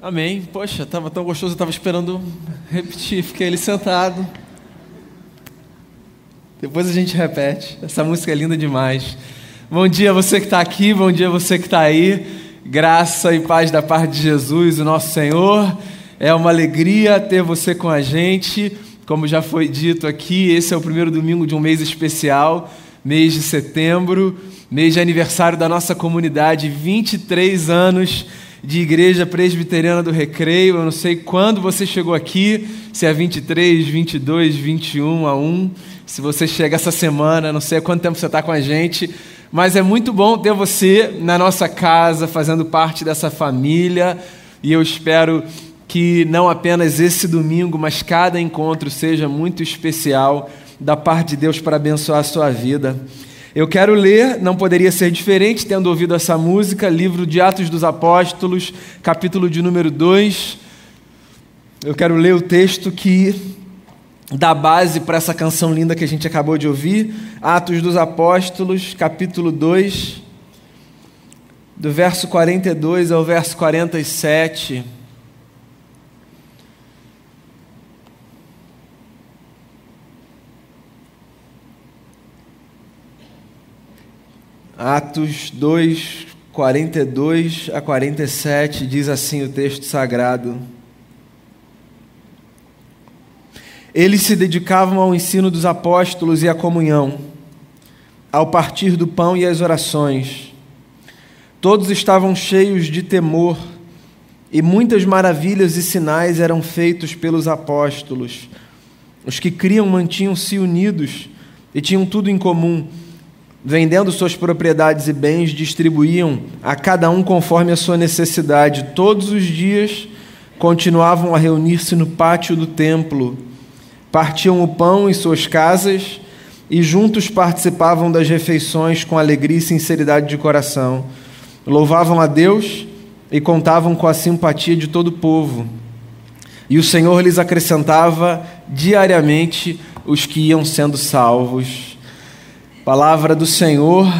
Amém. Poxa, estava tão gostoso, eu estava esperando repetir. Fiquei ali sentado. Depois a gente repete. Essa música é linda demais. Bom dia você que está aqui, bom dia você que está aí. Graça e paz da parte de Jesus, o nosso Senhor. É uma alegria ter você com a gente. Como já foi dito aqui, esse é o primeiro domingo de um mês especial, mês de setembro, mês de aniversário da nossa comunidade, 23 anos de Igreja Presbiteriana do Recreio. Eu não sei quando você chegou aqui, se é 23, 22, 21 a 1. Se você chega essa semana, não sei há quanto tempo você está com a gente, mas é muito bom ter você na nossa casa, fazendo parte dessa família. E eu espero que não apenas esse domingo, mas cada encontro seja muito especial da parte de Deus para abençoar a sua vida. Eu quero ler, não poderia ser diferente, tendo ouvido essa música, livro de Atos dos Apóstolos, capítulo de número 2. Eu quero ler o texto que dá base para essa canção linda que a gente acabou de ouvir, Atos dos Apóstolos, capítulo 2, do verso 42 ao verso 47. Atos 2, 42 a 47, diz assim o texto sagrado. Eles se dedicavam ao ensino dos apóstolos e à comunhão, ao partir do pão e às orações. Todos estavam cheios de temor, e muitas maravilhas e sinais eram feitos pelos apóstolos. Os que criam mantinham-se unidos e tinham tudo em comum vendendo suas propriedades e bens, distribuíam a cada um conforme a sua necessidade. Todos os dias continuavam a reunir-se no pátio do templo, partiam o pão em suas casas e juntos participavam das refeições com alegria e sinceridade de coração. Louvavam a Deus e contavam com a simpatia de todo o povo. E o Senhor lhes acrescentava diariamente os que iam sendo salvos. Palavra do Senhor,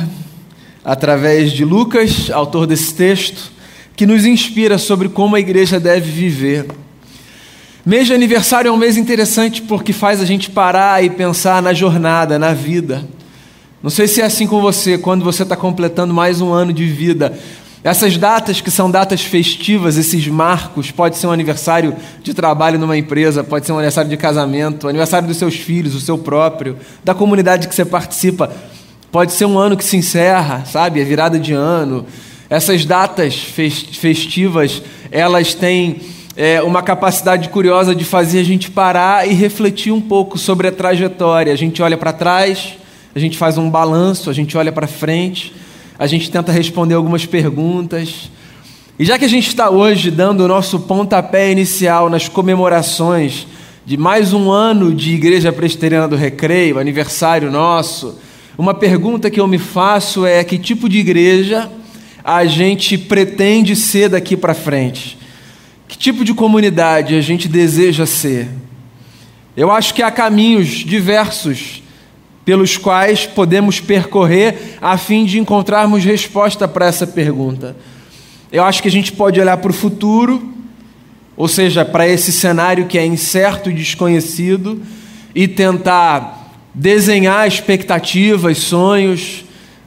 através de Lucas, autor desse texto, que nos inspira sobre como a igreja deve viver. Mês de aniversário é um mês interessante porque faz a gente parar e pensar na jornada, na vida. Não sei se é assim com você, quando você está completando mais um ano de vida. Essas datas que são datas festivas, esses marcos, pode ser um aniversário de trabalho numa empresa, pode ser um aniversário de casamento, aniversário dos seus filhos, o seu próprio, da comunidade que você participa. Pode ser um ano que se encerra, sabe? É virada de ano. Essas datas festivas, elas têm é, uma capacidade curiosa de fazer a gente parar e refletir um pouco sobre a trajetória. A gente olha para trás, a gente faz um balanço, a gente olha para frente a gente tenta responder algumas perguntas. E já que a gente está hoje dando o nosso pontapé inicial nas comemorações de mais um ano de Igreja Presbiteriana do Recreio, aniversário nosso, uma pergunta que eu me faço é: que tipo de igreja a gente pretende ser daqui para frente? Que tipo de comunidade a gente deseja ser? Eu acho que há caminhos diversos pelos quais podemos percorrer a fim de encontrarmos resposta para essa pergunta. Eu acho que a gente pode olhar para o futuro, ou seja, para esse cenário que é incerto e desconhecido, e tentar desenhar expectativas, sonhos,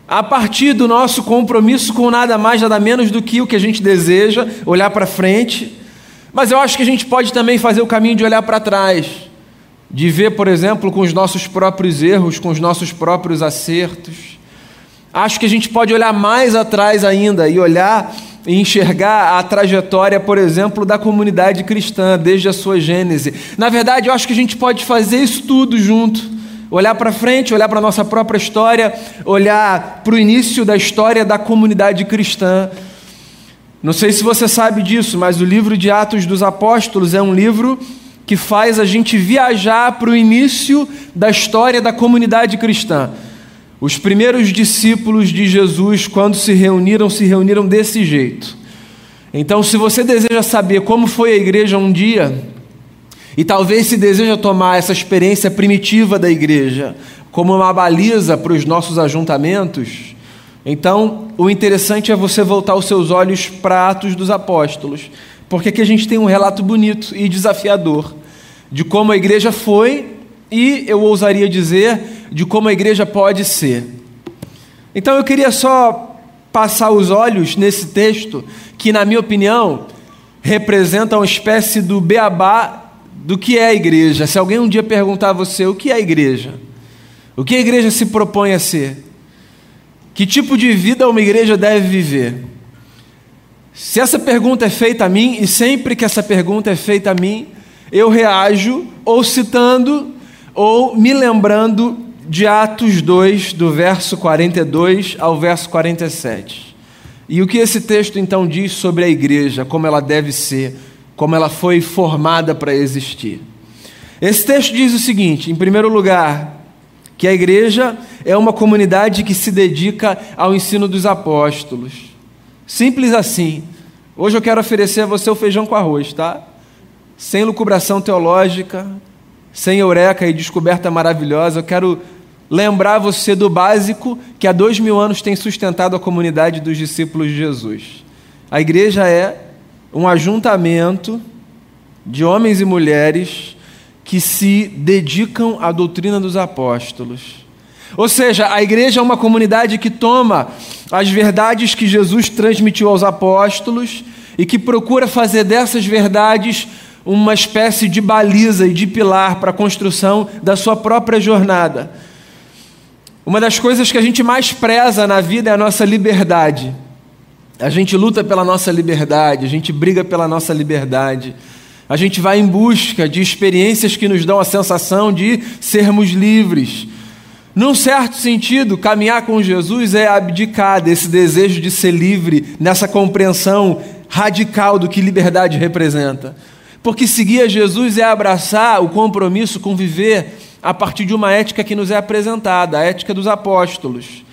a partir do nosso compromisso com nada mais, nada menos do que o que a gente deseja, olhar para frente. Mas eu acho que a gente pode também fazer o caminho de olhar para trás de ver, por exemplo, com os nossos próprios erros, com os nossos próprios acertos. Acho que a gente pode olhar mais atrás ainda e olhar e enxergar a trajetória, por exemplo, da comunidade cristã desde a sua gênese. Na verdade, eu acho que a gente pode fazer isso tudo junto. Olhar para frente, olhar para a nossa própria história, olhar para o início da história da comunidade cristã. Não sei se você sabe disso, mas o livro de Atos dos Apóstolos é um livro que faz a gente viajar para o início da história da comunidade cristã. Os primeiros discípulos de Jesus, quando se reuniram, se reuniram desse jeito. Então, se você deseja saber como foi a igreja um dia, e talvez se deseja tomar essa experiência primitiva da igreja como uma baliza para os nossos ajuntamentos, Então, o interessante é você voltar os seus olhos para Atos dos Apóstolos, porque aqui a gente tem um relato bonito e desafiador de como a igreja foi e, eu ousaria dizer, de como a igreja pode ser. Então, eu queria só passar os olhos nesse texto, que, na minha opinião, representa uma espécie do beabá do que é a igreja. Se alguém um dia perguntar a você o que é a igreja, o que a igreja se propõe a ser, que tipo de vida uma igreja deve viver? Se essa pergunta é feita a mim, e sempre que essa pergunta é feita a mim, eu reajo ou citando ou me lembrando de Atos 2, do verso 42 ao verso 47. E o que esse texto então diz sobre a igreja, como ela deve ser, como ela foi formada para existir. Esse texto diz o seguinte: em primeiro lugar, que a igreja é uma comunidade que se dedica ao ensino dos apóstolos. Simples assim. Hoje eu quero oferecer a você o feijão com arroz, tá? Sem lucubração teológica, sem eureka e descoberta maravilhosa. Eu quero lembrar você do básico que há dois mil anos tem sustentado a comunidade dos discípulos de Jesus. A igreja é um ajuntamento de homens e mulheres que se dedicam à doutrina dos apóstolos. Ou seja, a igreja é uma comunidade que toma as verdades que Jesus transmitiu aos apóstolos e que procura fazer dessas verdades uma espécie de baliza e de pilar para a construção da sua própria jornada. Uma das coisas que a gente mais preza na vida é a nossa liberdade. A gente luta pela nossa liberdade, a gente briga pela nossa liberdade. A gente vai em busca de experiências que nos dão a sensação de sermos livres. Num certo sentido, caminhar com Jesus é abdicar desse desejo de ser livre, nessa compreensão radical do que liberdade representa. Porque seguir a Jesus é abraçar o compromisso com viver a partir de uma ética que nos é apresentada, a ética dos apóstolos.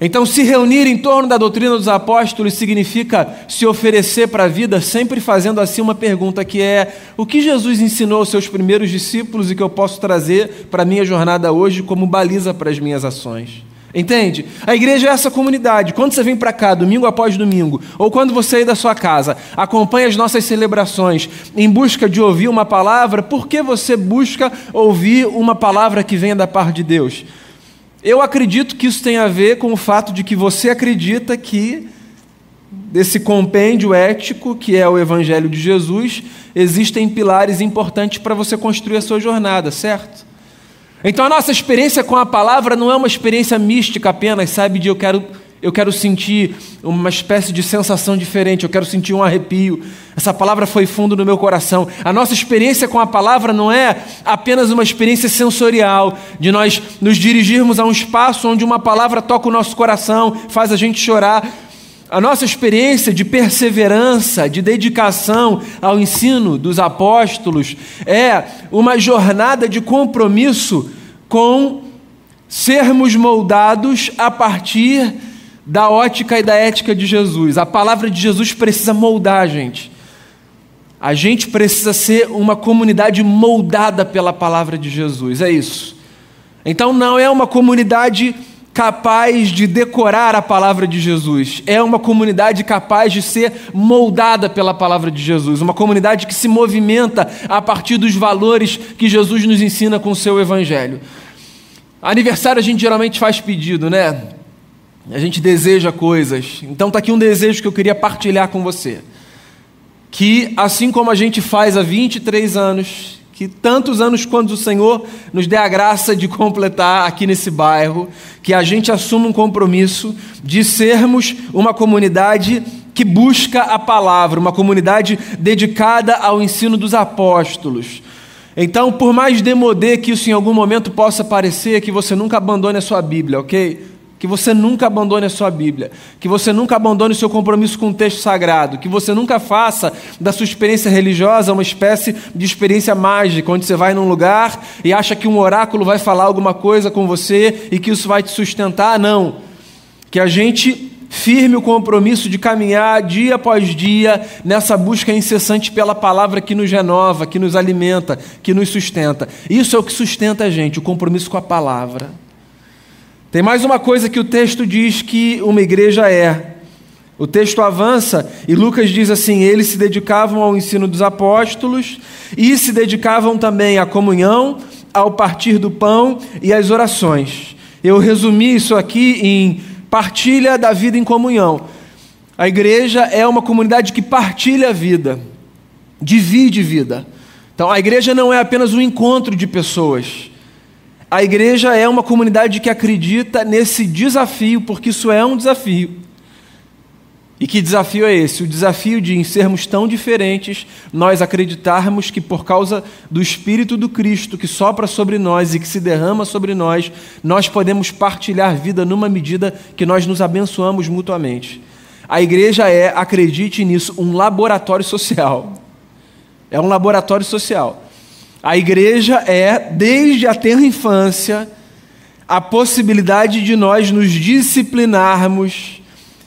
Então, se reunir em torno da doutrina dos apóstolos significa se oferecer para a vida, sempre fazendo assim uma pergunta que é: o que Jesus ensinou aos seus primeiros discípulos e que eu posso trazer para a minha jornada hoje como baliza para as minhas ações? Entende? A igreja é essa comunidade. Quando você vem para cá, domingo após domingo, ou quando você sair da sua casa, acompanha as nossas celebrações em busca de ouvir uma palavra, por que você busca ouvir uma palavra que venha da parte de Deus? Eu acredito que isso tem a ver com o fato de que você acredita que desse compêndio ético que é o Evangelho de Jesus, existem pilares importantes para você construir a sua jornada, certo? Então a nossa experiência com a palavra não é uma experiência mística apenas, sabe, de eu quero eu quero sentir uma espécie de sensação diferente, eu quero sentir um arrepio. Essa palavra foi fundo no meu coração. A nossa experiência com a palavra não é apenas uma experiência sensorial, de nós nos dirigirmos a um espaço onde uma palavra toca o nosso coração, faz a gente chorar. A nossa experiência de perseverança, de dedicação ao ensino dos apóstolos é uma jornada de compromisso com sermos moldados a partir da ótica e da ética de Jesus. A palavra de Jesus precisa moldar a gente. A gente precisa ser uma comunidade moldada pela palavra de Jesus. É isso. Então não é uma comunidade capaz de decorar a palavra de Jesus. É uma comunidade capaz de ser moldada pela palavra de Jesus. Uma comunidade que se movimenta a partir dos valores que Jesus nos ensina com o seu evangelho. Aniversário a gente geralmente faz pedido, né? A gente deseja coisas. Então está aqui um desejo que eu queria partilhar com você. Que assim como a gente faz há 23 anos, que tantos anos quando o Senhor nos dê a graça de completar aqui nesse bairro, que a gente assuma um compromisso de sermos uma comunidade que busca a palavra, uma comunidade dedicada ao ensino dos apóstolos. Então, por mais demodê que isso em algum momento possa parecer, que você nunca abandone a sua Bíblia, ok? Que você nunca abandone a sua Bíblia, que você nunca abandone o seu compromisso com o texto sagrado, que você nunca faça da sua experiência religiosa uma espécie de experiência mágica, onde você vai num lugar e acha que um oráculo vai falar alguma coisa com você e que isso vai te sustentar. Não. Que a gente firme o compromisso de caminhar dia após dia nessa busca incessante pela palavra que nos renova, que nos alimenta, que nos sustenta. Isso é o que sustenta a gente, o compromisso com a palavra. Tem mais uma coisa que o texto diz que uma igreja é. O texto avança e Lucas diz assim: eles se dedicavam ao ensino dos apóstolos e se dedicavam também à comunhão, ao partir do pão e às orações. Eu resumi isso aqui em partilha da vida em comunhão. A igreja é uma comunidade que partilha a vida, divide vida. Então a igreja não é apenas um encontro de pessoas. A igreja é uma comunidade que acredita nesse desafio, porque isso é um desafio e que desafio é esse? O desafio de, em sermos tão diferentes, nós acreditarmos que, por causa do Espírito do Cristo que sopra sobre nós e que se derrama sobre nós, nós podemos partilhar vida numa medida que nós nos abençoamos mutuamente. A igreja é, acredite nisso, um laboratório social. É um laboratório social. A igreja é, desde a tenra infância, a possibilidade de nós nos disciplinarmos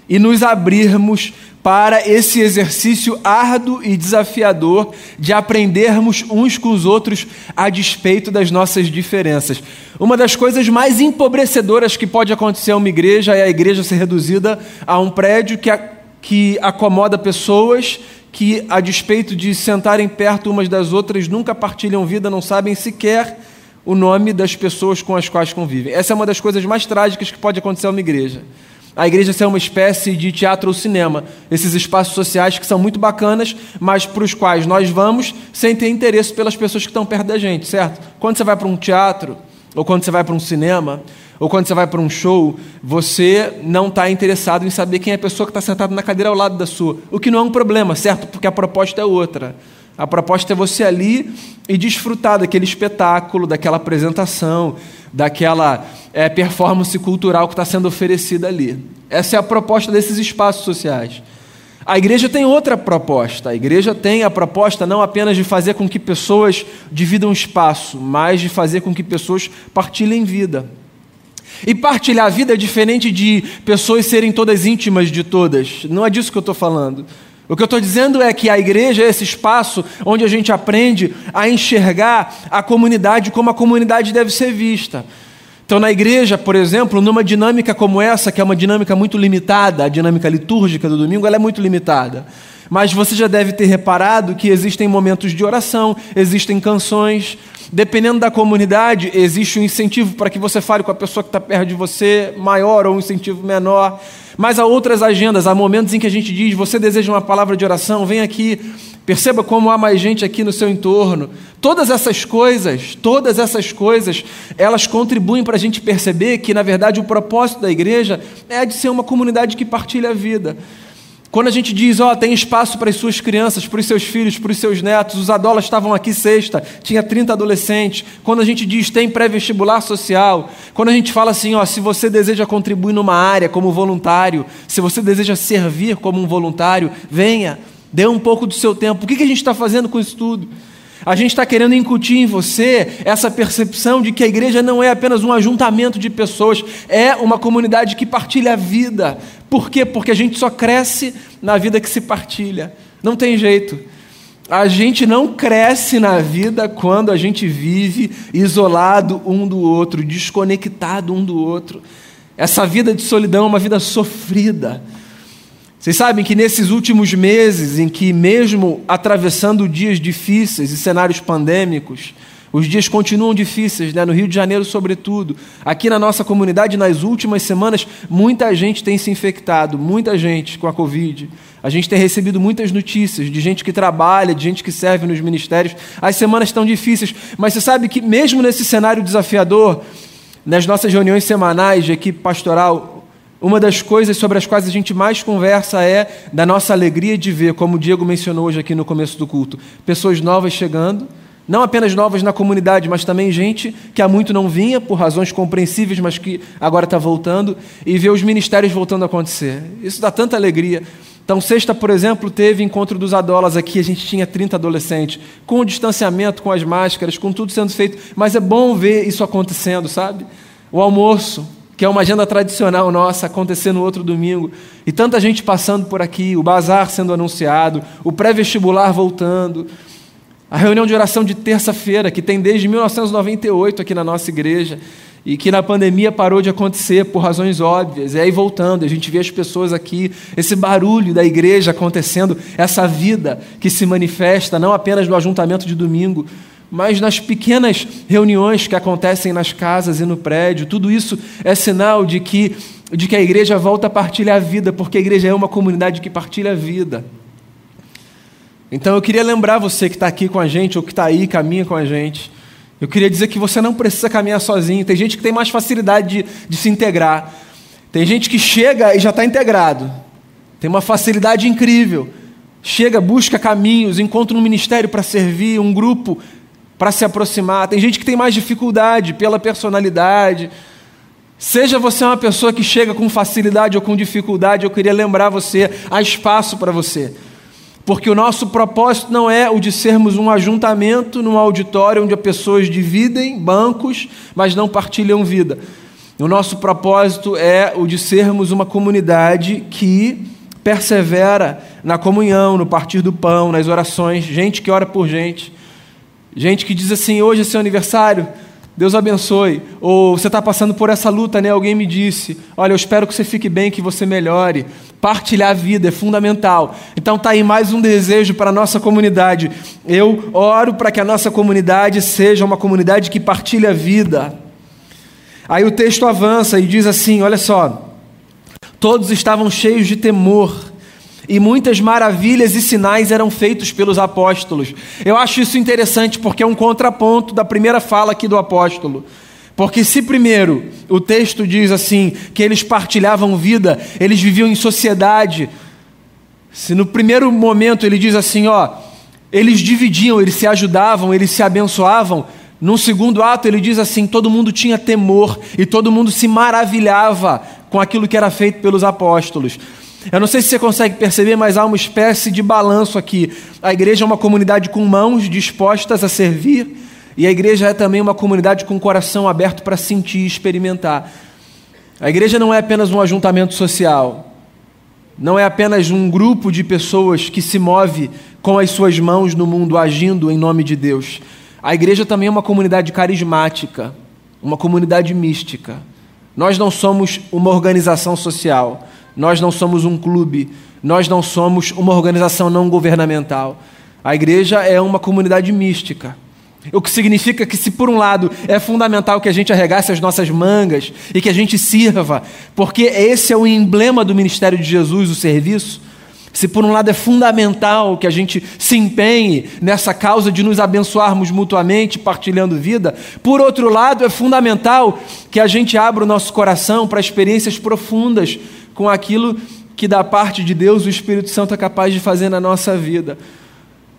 e nos abrirmos para esse exercício árduo e desafiador de aprendermos uns com os outros a despeito das nossas diferenças. Uma das coisas mais empobrecedoras que pode acontecer a uma igreja é a igreja ser reduzida a um prédio que, a, que acomoda pessoas que, a despeito de sentarem perto umas das outras, nunca partilham vida, não sabem sequer o nome das pessoas com as quais convivem. Essa é uma das coisas mais trágicas que pode acontecer a uma igreja. A igreja ser uma espécie de teatro ou cinema, esses espaços sociais que são muito bacanas, mas para os quais nós vamos sem ter interesse pelas pessoas que estão perto da gente, certo? Quando você vai para um teatro, ou quando você vai para um cinema, ou quando você vai para um show, você não está interessado em saber quem é a pessoa que está sentada na cadeira ao lado da sua. O que não é um problema, certo? Porque a proposta é outra. A proposta é você ali e desfrutar daquele espetáculo, daquela apresentação, daquela é, performance cultural que está sendo oferecida ali. Essa é a proposta desses espaços sociais. A igreja tem outra proposta. A igreja tem a proposta não apenas de fazer com que pessoas dividam espaço, mas de fazer com que pessoas partilhem vida. E partilhar a vida é diferente de pessoas serem todas íntimas de todas. Não é disso que eu estou falando. O que eu estou dizendo é que a igreja é esse espaço onde a gente aprende a enxergar a comunidade como a comunidade deve ser vista. Então, na igreja, por exemplo, numa dinâmica como essa, que é uma dinâmica muito limitada, a dinâmica litúrgica do domingo, ela é muito limitada. Mas você já deve ter reparado que existem momentos de oração, existem canções. Dependendo da comunidade, existe um incentivo para que você fale com a pessoa que está perto de você, maior ou um incentivo menor. Mas há outras agendas, há momentos em que a gente diz: você deseja uma palavra de oração, vem aqui, perceba como há mais gente aqui no seu entorno. Todas essas coisas, todas essas coisas, elas contribuem para a gente perceber que, na verdade, o propósito da igreja é de ser uma comunidade que partilha a vida. Quando a gente diz, ó, oh, tem espaço para as suas crianças, para os seus filhos, para os seus netos, os adolas estavam aqui sexta, tinha 30 adolescentes. Quando a gente diz, tem pré-vestibular social. Quando a gente fala assim, ó, se você deseja contribuir numa área como voluntário, se você deseja servir como um voluntário, venha, dê um pouco do seu tempo. O que a gente está fazendo com isso tudo? A gente está querendo incutir em você essa percepção de que a igreja não é apenas um ajuntamento de pessoas, é uma comunidade que partilha a vida. Por quê? Porque a gente só cresce na vida que se partilha. Não tem jeito. A gente não cresce na vida quando a gente vive isolado um do outro, desconectado um do outro. Essa vida de solidão é uma vida sofrida. Vocês sabem que nesses últimos meses, em que, mesmo atravessando dias difíceis e cenários pandêmicos, os dias continuam difíceis, né? no Rio de Janeiro, sobretudo. Aqui na nossa comunidade, nas últimas semanas, muita gente tem se infectado, muita gente com a Covid. A gente tem recebido muitas notícias de gente que trabalha, de gente que serve nos ministérios. As semanas estão difíceis, mas você sabe que, mesmo nesse cenário desafiador, nas nossas reuniões semanais de equipe pastoral, uma das coisas sobre as quais a gente mais conversa é da nossa alegria de ver, como o Diego mencionou hoje aqui no começo do culto, pessoas novas chegando, não apenas novas na comunidade, mas também gente que há muito não vinha, por razões compreensíveis, mas que agora está voltando, e ver os ministérios voltando a acontecer. Isso dá tanta alegria. Então, sexta, por exemplo, teve encontro dos adolas aqui, a gente tinha 30 adolescentes, com o distanciamento, com as máscaras, com tudo sendo feito, mas é bom ver isso acontecendo, sabe? O almoço, que é uma agenda tradicional nossa, acontecer no outro domingo, e tanta gente passando por aqui, o bazar sendo anunciado, o pré-vestibular voltando, a reunião de oração de terça-feira, que tem desde 1998 aqui na nossa igreja, e que na pandemia parou de acontecer por razões óbvias. E aí voltando, a gente vê as pessoas aqui, esse barulho da igreja acontecendo, essa vida que se manifesta não apenas no ajuntamento de domingo, mas nas pequenas reuniões que acontecem nas casas e no prédio. Tudo isso é sinal de que de que a igreja volta a partilhar a vida, porque a igreja é uma comunidade que partilha a vida. Então eu queria lembrar você que está aqui com a gente, ou que está aí, caminha com a gente, eu queria dizer que você não precisa caminhar sozinho. Tem gente que tem mais facilidade de, de se integrar. Tem gente que chega e já está integrado. Tem uma facilidade incrível. Chega, busca caminhos, encontra um ministério para servir, um grupo para se aproximar. Tem gente que tem mais dificuldade pela personalidade. Seja você uma pessoa que chega com facilidade ou com dificuldade, eu queria lembrar você: há espaço para você. Porque o nosso propósito não é o de sermos um ajuntamento num auditório onde as pessoas dividem bancos, mas não partilham vida. O nosso propósito é o de sermos uma comunidade que persevera na comunhão, no partir do pão, nas orações, gente que ora por gente, gente que diz assim: hoje é seu aniversário, Deus abençoe. Ou você está passando por essa luta, né? Alguém me disse: Olha, eu espero que você fique bem, que você melhore. Partilhar a vida é fundamental. Então tá aí mais um desejo para a nossa comunidade. Eu oro para que a nossa comunidade seja uma comunidade que partilha a vida. Aí o texto avança e diz assim: Olha só. Todos estavam cheios de temor e muitas maravilhas e sinais eram feitos pelos apóstolos. Eu acho isso interessante porque é um contraponto da primeira fala aqui do apóstolo. Porque, se primeiro o texto diz assim, que eles partilhavam vida, eles viviam em sociedade, se no primeiro momento ele diz assim, ó, eles dividiam, eles se ajudavam, eles se abençoavam, num segundo ato ele diz assim: todo mundo tinha temor e todo mundo se maravilhava com aquilo que era feito pelos apóstolos. Eu não sei se você consegue perceber, mas há uma espécie de balanço aqui. A igreja é uma comunidade com mãos dispostas a servir, e a igreja é também uma comunidade com coração aberto para sentir e experimentar. A igreja não é apenas um ajuntamento social, não é apenas um grupo de pessoas que se move com as suas mãos no mundo agindo em nome de Deus. A igreja também é uma comunidade carismática, uma comunidade mística. Nós não somos uma organização social. Nós não somos um clube, nós não somos uma organização não governamental. A igreja é uma comunidade mística. O que significa que, se por um lado é fundamental que a gente arregasse as nossas mangas e que a gente sirva, porque esse é o emblema do ministério de Jesus, o serviço, se por um lado é fundamental que a gente se empenhe nessa causa de nos abençoarmos mutuamente, partilhando vida, por outro lado é fundamental que a gente abra o nosso coração para experiências profundas com aquilo que da parte de Deus o Espírito Santo é capaz de fazer na nossa vida.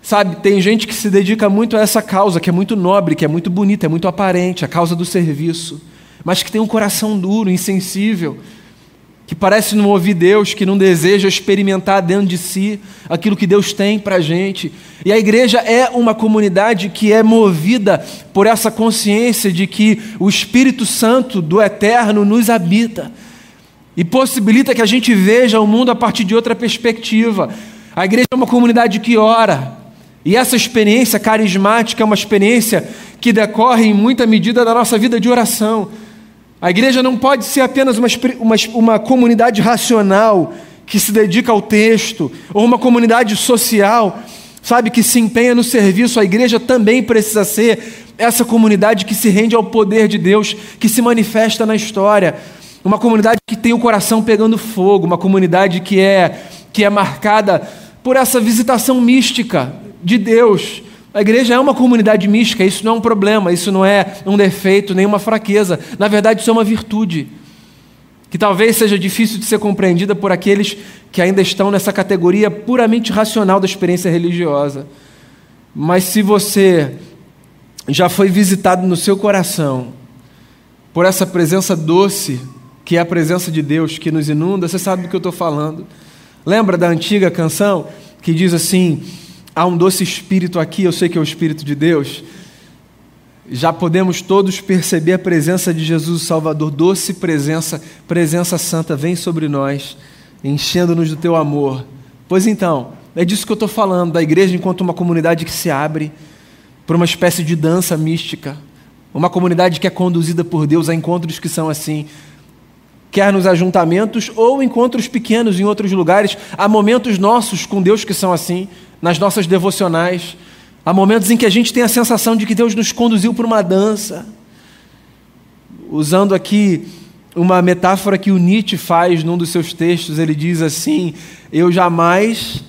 Sabe, tem gente que se dedica muito a essa causa, que é muito nobre, que é muito bonita, é muito aparente, a causa do serviço, mas que tem um coração duro, insensível, que parece não ouvir Deus, que não deseja experimentar dentro de si aquilo que Deus tem para a gente. E a igreja é uma comunidade que é movida por essa consciência de que o Espírito Santo do Eterno nos habita e possibilita que a gente veja o mundo a partir de outra perspectiva. A igreja é uma comunidade que ora, e essa experiência carismática é uma experiência que decorre em muita medida da nossa vida de oração. A igreja não pode ser apenas uma, uma, uma comunidade racional que se dedica ao texto, ou uma comunidade social, sabe, que se empenha no serviço. A igreja também precisa ser essa comunidade que se rende ao poder de Deus, que se manifesta na história. Uma comunidade que tem o coração pegando fogo, uma comunidade que é, que é marcada por essa visitação mística de Deus. A igreja é uma comunidade mística, isso não é um problema, isso não é um defeito, nem uma fraqueza. Na verdade, isso é uma virtude, que talvez seja difícil de ser compreendida por aqueles que ainda estão nessa categoria puramente racional da experiência religiosa. Mas se você já foi visitado no seu coração por essa presença doce que é a presença de Deus que nos inunda, você sabe do que eu estou falando. Lembra da antiga canção que diz assim: há um doce espírito aqui, eu sei que é o Espírito de Deus. Já podemos todos perceber a presença de Jesus o Salvador, doce presença, presença santa, vem sobre nós, enchendo-nos do teu amor. Pois então, é disso que eu estou falando, da igreja enquanto uma comunidade que se abre para uma espécie de dança mística, Uma comunidade que é conduzida por Deus a encontros que são assim, quer nos ajuntamentos ou encontros pequenos em outros lugares. Há momentos nossos com Deus que são assim, nas nossas devocionais. Há momentos em que a gente tem a sensação de que Deus nos conduziu por uma dança. Usando aqui uma metáfora que o Nietzsche faz num dos seus textos, ele diz assim: Eu jamais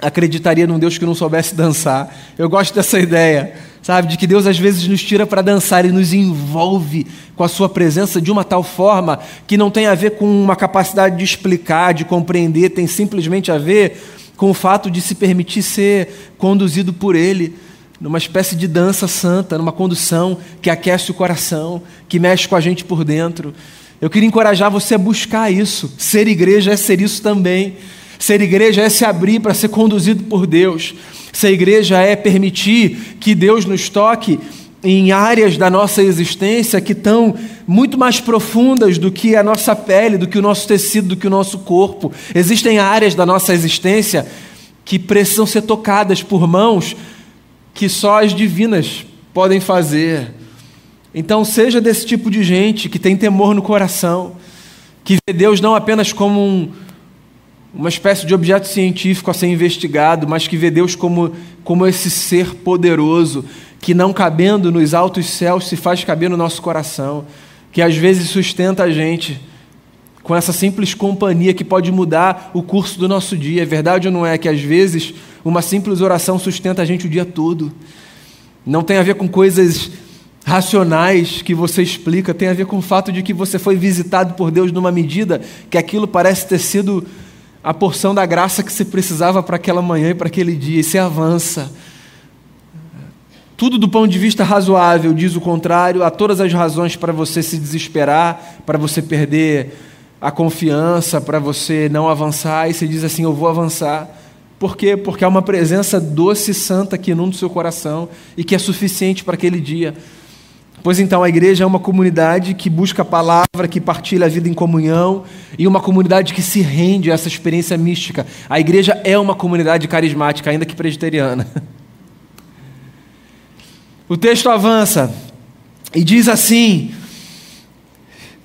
acreditaria num Deus que não soubesse dançar. Eu gosto dessa ideia, sabe, de que Deus às vezes nos tira para dançar e nos envolve com a sua presença de uma tal forma que não tem a ver com uma capacidade de explicar, de compreender, tem simplesmente a ver com o fato de se permitir ser conduzido por Ele numa espécie de dança santa, numa condução que aquece o coração, que mexe com a gente por dentro. Eu queria encorajar você a buscar isso. Ser igreja é ser isso também. Ser igreja é se abrir para ser conduzido por Deus. Ser igreja é permitir que Deus nos toque em áreas da nossa existência que estão muito mais profundas do que a nossa pele, do que o nosso tecido, do que o nosso corpo. Existem áreas da nossa existência que precisam ser tocadas por mãos que só as divinas podem fazer. Então, seja desse tipo de gente que tem temor no coração, que vê Deus não apenas como um, uma espécie de objeto científico a ser investigado, mas que vê Deus como, como esse ser poderoso, que não cabendo nos altos céus se faz caber no nosso coração, que às vezes sustenta a gente com essa simples companhia que pode mudar o curso do nosso dia. É verdade ou não é que às vezes uma simples oração sustenta a gente o dia todo? Não tem a ver com coisas racionais que você explica, tem a ver com o fato de que você foi visitado por Deus numa medida que aquilo parece ter sido a porção da graça que você precisava para aquela manhã e para aquele dia, e você avança. Tudo do ponto de vista razoável diz o contrário, há todas as razões para você se desesperar, para você perder a confiança, para você não avançar, e você diz assim: Eu vou avançar. Por quê? Porque há uma presença doce e santa que inunda o seu coração e que é suficiente para aquele dia. Pois então, a igreja é uma comunidade que busca a palavra, que partilha a vida em comunhão e uma comunidade que se rende a essa experiência mística. A igreja é uma comunidade carismática, ainda que presbiteriana. O texto avança e diz assim: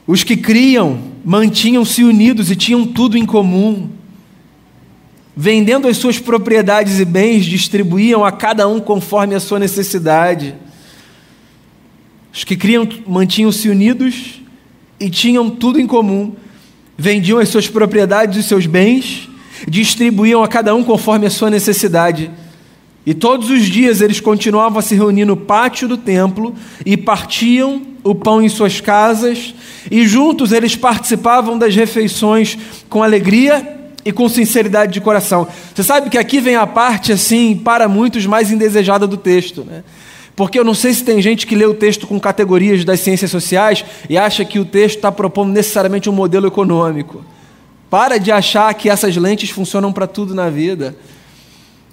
Os que criam mantinham-se unidos e tinham tudo em comum. Vendendo as suas propriedades e bens, distribuíam a cada um conforme a sua necessidade. Os que criam mantinham-se unidos e tinham tudo em comum. Vendiam as suas propriedades e seus bens, distribuíam a cada um conforme a sua necessidade. E todos os dias eles continuavam a se reunir no pátio do templo e partiam o pão em suas casas, e juntos eles participavam das refeições com alegria e com sinceridade de coração. Você sabe que aqui vem a parte, assim, para muitos mais indesejada do texto, né? Porque eu não sei se tem gente que lê o texto com categorias das ciências sociais e acha que o texto está propondo necessariamente um modelo econômico. Para de achar que essas lentes funcionam para tudo na vida.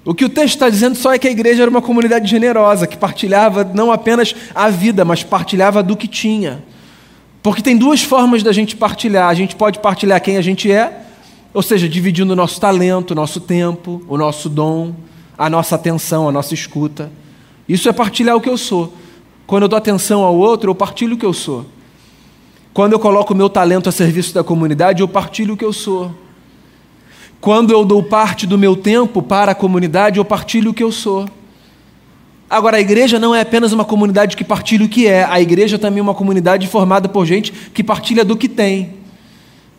O que o texto está dizendo só é que a igreja era uma comunidade generosa, que partilhava não apenas a vida, mas partilhava do que tinha. Porque tem duas formas da gente partilhar. A gente pode partilhar quem a gente é, ou seja, dividindo o nosso talento, o nosso tempo, o nosso dom, a nossa atenção, a nossa escuta. Isso é partilhar o que eu sou. Quando eu dou atenção ao outro, eu partilho o que eu sou. Quando eu coloco o meu talento a serviço da comunidade, eu partilho o que eu sou. Quando eu dou parte do meu tempo para a comunidade, eu partilho o que eu sou. Agora, a igreja não é apenas uma comunidade que partilha o que é, a igreja também é uma comunidade formada por gente que partilha do que tem.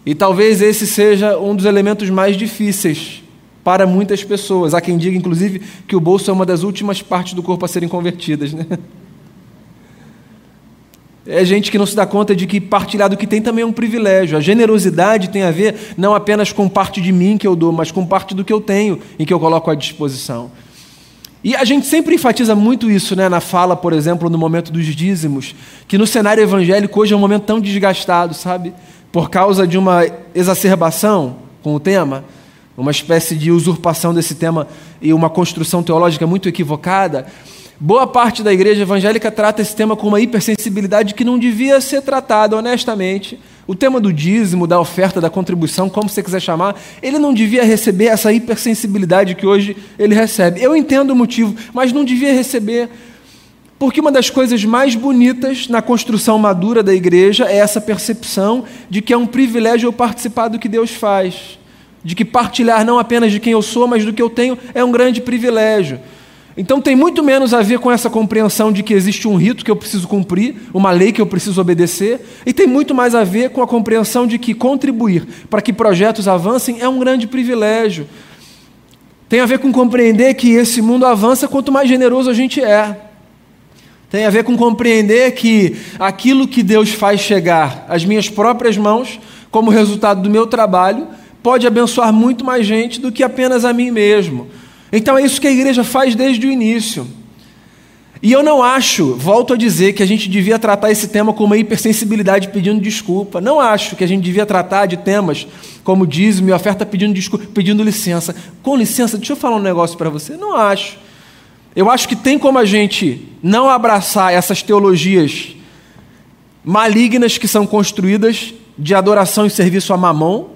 E talvez esse seja um dos elementos mais difíceis para muitas pessoas. Há quem diga, inclusive, que o bolso é uma das últimas partes do corpo a serem convertidas. Né? É gente que não se dá conta de que partilhar do que tem também é um privilégio. A generosidade tem a ver não apenas com parte de mim que eu dou, mas com parte do que eu tenho em que eu coloco à disposição. E a gente sempre enfatiza muito isso né, na fala, por exemplo, no momento dos dízimos, que no cenário evangélico hoje é um momento tão desgastado, sabe? Por causa de uma exacerbação com o tema uma espécie de usurpação desse tema e uma construção teológica muito equivocada. Boa parte da igreja evangélica trata esse tema com uma hipersensibilidade que não devia ser tratada, honestamente. O tema do dízimo, da oferta, da contribuição, como você quiser chamar, ele não devia receber essa hipersensibilidade que hoje ele recebe. Eu entendo o motivo, mas não devia receber. Porque uma das coisas mais bonitas na construção madura da igreja é essa percepção de que é um privilégio eu participar do que Deus faz. De que partilhar não apenas de quem eu sou, mas do que eu tenho é um grande privilégio. Então tem muito menos a ver com essa compreensão de que existe um rito que eu preciso cumprir, uma lei que eu preciso obedecer, e tem muito mais a ver com a compreensão de que contribuir para que projetos avancem é um grande privilégio. Tem a ver com compreender que esse mundo avança quanto mais generoso a gente é. Tem a ver com compreender que aquilo que Deus faz chegar às minhas próprias mãos, como resultado do meu trabalho, pode abençoar muito mais gente do que apenas a mim mesmo. Então é isso que a igreja faz desde o início. E eu não acho, volto a dizer, que a gente devia tratar esse tema com uma hipersensibilidade pedindo desculpa. Não acho que a gente devia tratar de temas como dízimo e oferta pedindo desculpa, pedindo licença. Com licença, deixa eu falar um negócio para você. Não acho. Eu acho que tem como a gente não abraçar essas teologias malignas que são construídas de adoração e serviço a mamão,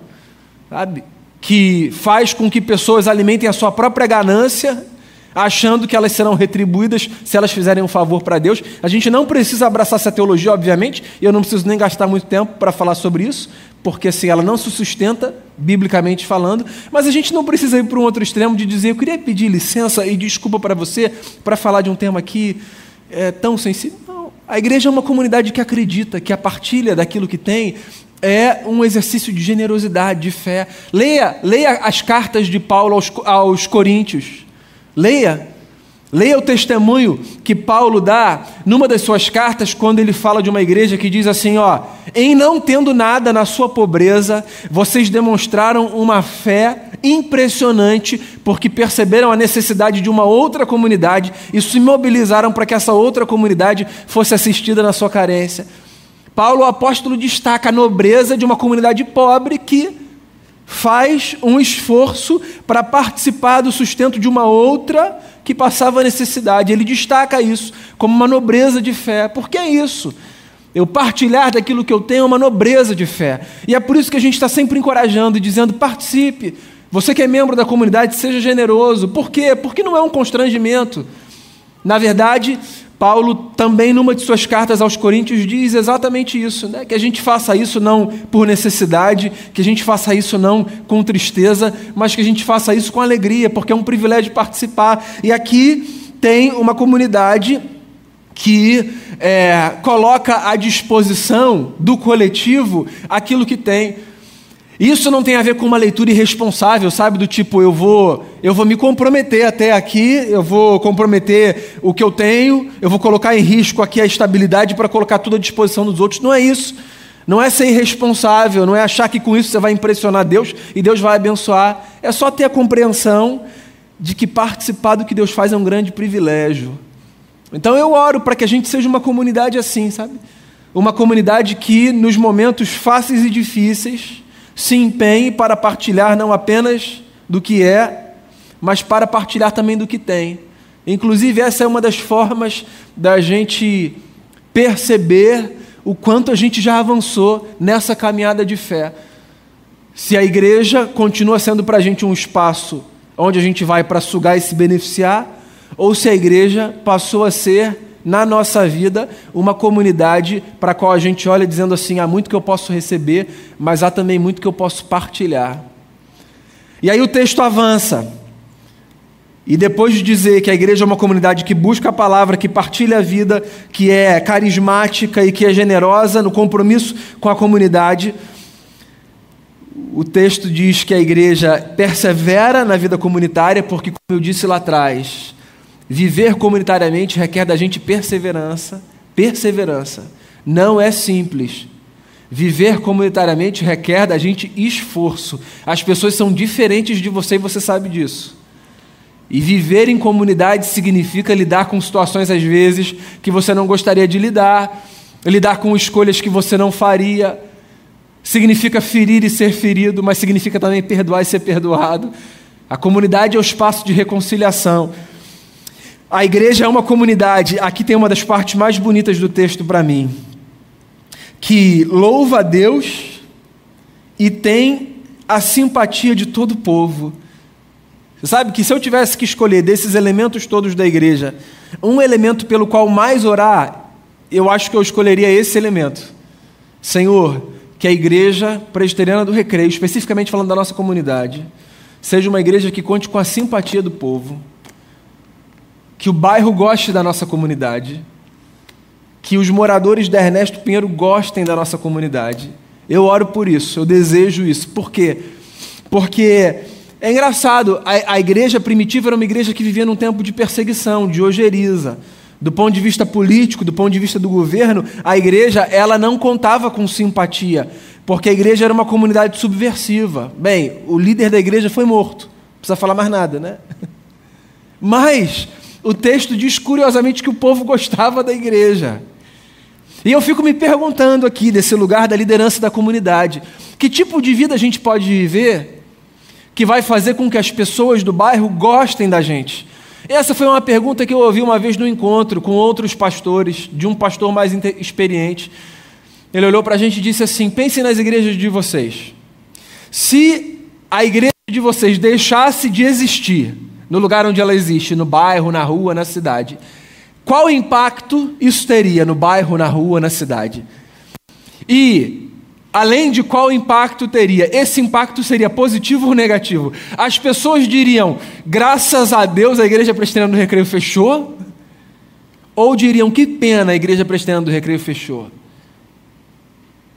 sabe? que faz com que pessoas alimentem a sua própria ganância, achando que elas serão retribuídas se elas fizerem um favor para Deus. A gente não precisa abraçar essa teologia, obviamente, e eu não preciso nem gastar muito tempo para falar sobre isso, porque assim, ela não se sustenta, biblicamente falando, mas a gente não precisa ir para um outro extremo de dizer, eu queria pedir licença e desculpa para você para falar de um tema aqui é, tão sensível. A igreja é uma comunidade que acredita, que a partilha daquilo que tem é um exercício de generosidade, de fé. Leia, leia as cartas de Paulo aos, aos Coríntios. Leia. Leia o testemunho que Paulo dá numa das suas cartas, quando ele fala de uma igreja que diz assim: ó, em não tendo nada na sua pobreza, vocês demonstraram uma fé impressionante, porque perceberam a necessidade de uma outra comunidade e se mobilizaram para que essa outra comunidade fosse assistida na sua carência. Paulo, o apóstolo, destaca a nobreza de uma comunidade pobre que faz um esforço para participar do sustento de uma outra que passava necessidade. Ele destaca isso como uma nobreza de fé. Por que é isso? Eu partilhar daquilo que eu tenho é uma nobreza de fé. E é por isso que a gente está sempre encorajando e dizendo: participe. Você que é membro da comunidade, seja generoso. Por quê? Porque não é um constrangimento. Na verdade, Paulo também, numa de suas cartas aos Coríntios, diz exatamente isso: né? que a gente faça isso não por necessidade, que a gente faça isso não com tristeza, mas que a gente faça isso com alegria, porque é um privilégio participar. E aqui tem uma comunidade que é, coloca à disposição do coletivo aquilo que tem. Isso não tem a ver com uma leitura irresponsável, sabe? Do tipo, eu vou, eu vou me comprometer até aqui, eu vou comprometer o que eu tenho, eu vou colocar em risco aqui a estabilidade para colocar tudo à disposição dos outros. Não é isso. Não é ser irresponsável, não é achar que com isso você vai impressionar Deus e Deus vai abençoar. É só ter a compreensão de que participar do que Deus faz é um grande privilégio. Então eu oro para que a gente seja uma comunidade assim, sabe? Uma comunidade que nos momentos fáceis e difíceis se empenhe para partilhar não apenas do que é, mas para partilhar também do que tem. Inclusive, essa é uma das formas da gente perceber o quanto a gente já avançou nessa caminhada de fé. Se a igreja continua sendo para a gente um espaço onde a gente vai para sugar e se beneficiar, ou se a igreja passou a ser na nossa vida uma comunidade para a qual a gente olha dizendo assim: há muito que eu posso receber, mas há também muito que eu posso partilhar. E aí o texto avança. E depois de dizer que a igreja é uma comunidade que busca a palavra, que partilha a vida, que é carismática e que é generosa no compromisso com a comunidade, o texto diz que a igreja persevera na vida comunitária, porque, como eu disse lá atrás, Viver comunitariamente requer da gente perseverança. Perseverança. Não é simples. Viver comunitariamente requer da gente esforço. As pessoas são diferentes de você e você sabe disso. E viver em comunidade significa lidar com situações, às vezes, que você não gostaria de lidar, lidar com escolhas que você não faria. Significa ferir e ser ferido, mas significa também perdoar e ser perdoado. A comunidade é o espaço de reconciliação. A igreja é uma comunidade, aqui tem uma das partes mais bonitas do texto para mim, que louva a Deus e tem a simpatia de todo o povo. Você sabe que se eu tivesse que escolher desses elementos todos da igreja, um elemento pelo qual mais orar, eu acho que eu escolheria esse elemento. Senhor, que a igreja presbiteriana do Recreio, especificamente falando da nossa comunidade, seja uma igreja que conte com a simpatia do povo, que o bairro goste da nossa comunidade, que os moradores da Ernesto Pinheiro gostem da nossa comunidade. Eu oro por isso, eu desejo isso. Por quê? Porque é engraçado, a, a igreja primitiva era uma igreja que vivia num tempo de perseguição, de ojeriza. Do ponto de vista político, do ponto de vista do governo, a igreja ela não contava com simpatia, porque a igreja era uma comunidade subversiva. Bem, o líder da igreja foi morto, não precisa falar mais nada, né? Mas o texto diz curiosamente que o povo gostava da igreja. E eu fico me perguntando aqui, desse lugar da liderança da comunidade, que tipo de vida a gente pode viver que vai fazer com que as pessoas do bairro gostem da gente? Essa foi uma pergunta que eu ouvi uma vez no encontro com outros pastores, de um pastor mais experiente. Ele olhou para a gente e disse assim: pensem nas igrejas de vocês. Se a igreja de vocês deixasse de existir no lugar onde ela existe, no bairro, na rua, na cidade, qual impacto isso teria no bairro, na rua, na cidade? E, além de qual impacto teria, esse impacto seria positivo ou negativo? As pessoas diriam, graças a Deus a igreja presbiteriana do Recreio fechou? Ou diriam, que pena a igreja presbiteriana do Recreio fechou?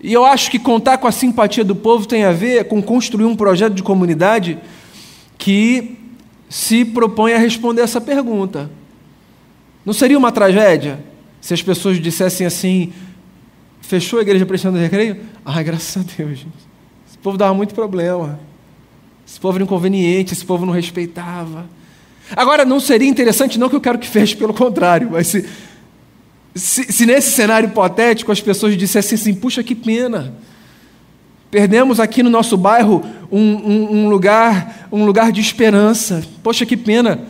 E eu acho que contar com a simpatia do povo tem a ver com construir um projeto de comunidade que se propõe a responder essa pergunta. Não seria uma tragédia se as pessoas dissessem assim: fechou a igreja prestando recreio? Ai, graças a Deus, gente. Esse povo dava muito problema. Esse povo era inconveniente, esse povo não respeitava. Agora, não seria interessante, não que eu quero que feche, pelo contrário, mas se, se, se nesse cenário hipotético as pessoas dissessem assim: puxa, que pena. Perdemos aqui no nosso bairro um, um, um lugar, um lugar de esperança. Poxa, que pena.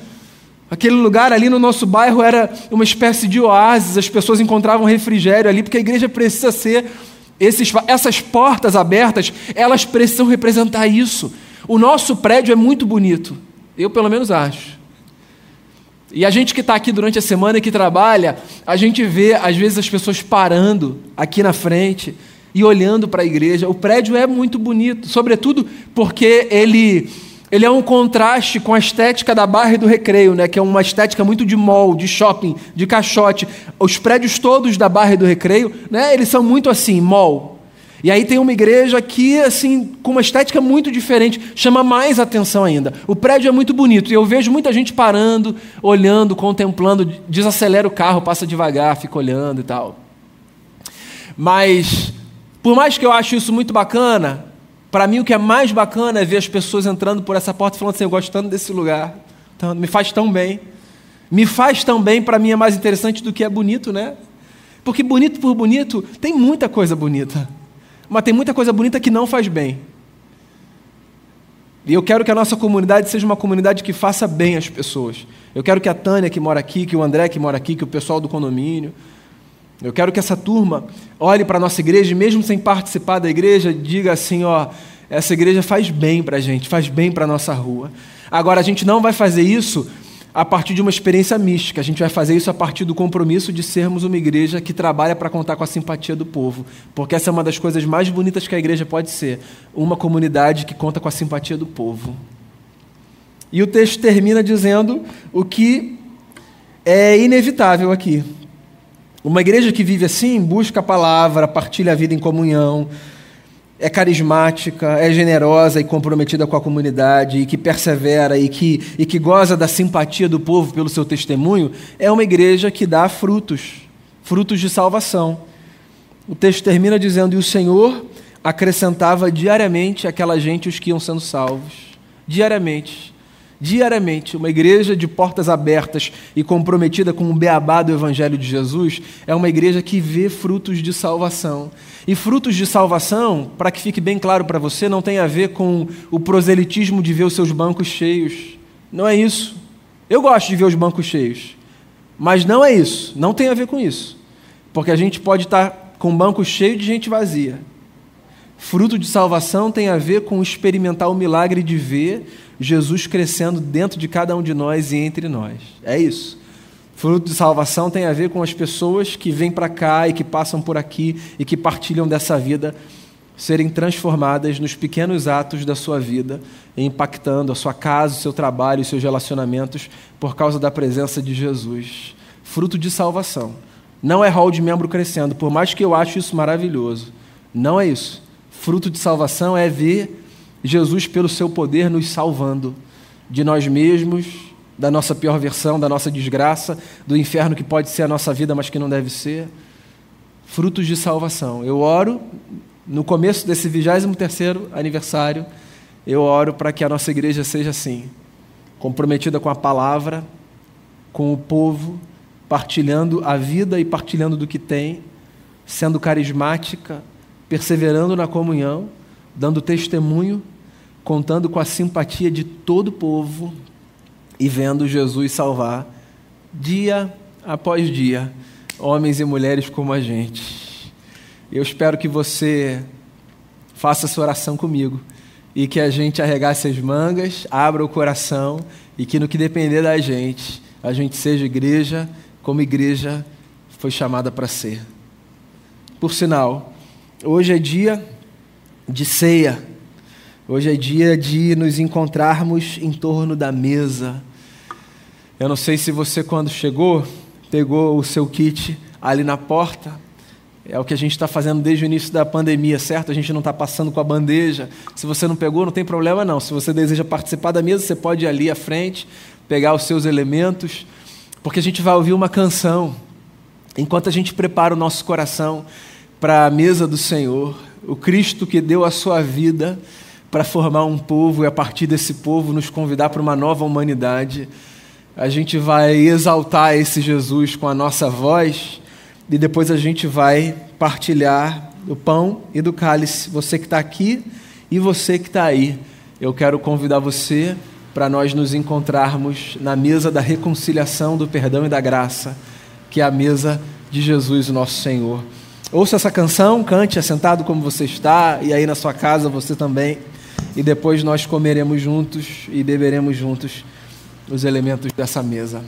Aquele lugar ali no nosso bairro era uma espécie de oásis, as pessoas encontravam refrigério ali, porque a igreja precisa ser esses, essas portas abertas, elas precisam representar isso. O nosso prédio é muito bonito, eu pelo menos acho. E a gente que está aqui durante a semana e que trabalha, a gente vê às vezes as pessoas parando aqui na frente e olhando para a igreja. O prédio é muito bonito, sobretudo porque ele ele é um contraste com a estética da Barra e do Recreio, né, que é uma estética muito de mall, de shopping, de caixote. Os prédios todos da Barra e do Recreio, né, eles são muito assim, mall. E aí tem uma igreja que, assim, com uma estética muito diferente, chama mais atenção ainda. O prédio é muito bonito e eu vejo muita gente parando, olhando, contemplando, desacelera o carro, passa devagar, fica olhando e tal. Mas, por mais que eu ache isso muito bacana, para mim, o que é mais bacana é ver as pessoas entrando por essa porta falando assim: eu gosto tanto desse lugar, me faz tão bem. Me faz tão bem, para mim é mais interessante do que é bonito, né? Porque bonito por bonito, tem muita coisa bonita. Mas tem muita coisa bonita que não faz bem. E eu quero que a nossa comunidade seja uma comunidade que faça bem às pessoas. Eu quero que a Tânia que mora aqui, que o André que mora aqui, que o pessoal do condomínio, eu quero que essa turma olhe para a nossa igreja e, mesmo sem participar da igreja, diga assim: ó, essa igreja faz bem para a gente, faz bem para a nossa rua. Agora, a gente não vai fazer isso a partir de uma experiência mística, a gente vai fazer isso a partir do compromisso de sermos uma igreja que trabalha para contar com a simpatia do povo, porque essa é uma das coisas mais bonitas que a igreja pode ser uma comunidade que conta com a simpatia do povo. E o texto termina dizendo o que é inevitável aqui. Uma igreja que vive assim busca a palavra, partilha a vida em comunhão, é carismática, é generosa e comprometida com a comunidade, e que persevera e que, e que goza da simpatia do povo pelo seu testemunho, é uma igreja que dá frutos, frutos de salvação. O texto termina dizendo: E o Senhor acrescentava diariamente aquela gente os que iam sendo salvos. Diariamente diariamente, uma igreja de portas abertas e comprometida com o beabá do Evangelho de Jesus, é uma igreja que vê frutos de salvação. E frutos de salvação, para que fique bem claro para você, não tem a ver com o proselitismo de ver os seus bancos cheios. Não é isso. Eu gosto de ver os bancos cheios. Mas não é isso. Não tem a ver com isso. Porque a gente pode estar com o banco cheio de gente vazia. Fruto de salvação tem a ver com experimentar o milagre de ver Jesus crescendo dentro de cada um de nós e entre nós. É isso. Fruto de salvação tem a ver com as pessoas que vêm para cá e que passam por aqui e que partilham dessa vida serem transformadas nos pequenos atos da sua vida, impactando a sua casa, o seu trabalho, os seus relacionamentos por causa da presença de Jesus. Fruto de salvação. Não é hall de membro crescendo, por mais que eu ache isso maravilhoso. Não é isso. Fruto de salvação é ver Jesus, pelo seu poder, nos salvando de nós mesmos, da nossa pior versão, da nossa desgraça, do inferno que pode ser a nossa vida, mas que não deve ser. Frutos de salvação. Eu oro no começo desse 23 aniversário, eu oro para que a nossa igreja seja assim, comprometida com a palavra, com o povo, partilhando a vida e partilhando do que tem, sendo carismática, perseverando na comunhão, dando testemunho, contando com a simpatia de todo o povo e vendo Jesus salvar dia após dia homens e mulheres como a gente. Eu espero que você faça essa oração comigo e que a gente arregace as mangas, abra o coração e que no que depender da gente, a gente seja igreja como igreja foi chamada para ser. Por sinal, hoje é dia de ceia. Hoje é dia de nos encontrarmos em torno da mesa. Eu não sei se você, quando chegou, pegou o seu kit ali na porta é o que a gente está fazendo desde o início da pandemia, certo? A gente não está passando com a bandeja. Se você não pegou, não tem problema não. Se você deseja participar da mesa, você pode ir ali à frente, pegar os seus elementos, porque a gente vai ouvir uma canção. Enquanto a gente prepara o nosso coração para a mesa do Senhor, o Cristo que deu a sua vida para formar um povo e a partir desse povo nos convidar para uma nova humanidade, a gente vai exaltar esse Jesus com a nossa voz e depois a gente vai partilhar do pão e do cálice. Você que está aqui e você que está aí, eu quero convidar você para nós nos encontrarmos na mesa da reconciliação, do perdão e da graça, que é a mesa de Jesus, nosso Senhor. Ouça essa canção, cante é sentado como você está, e aí na sua casa você também. E depois nós comeremos juntos e beberemos juntos os elementos dessa mesa.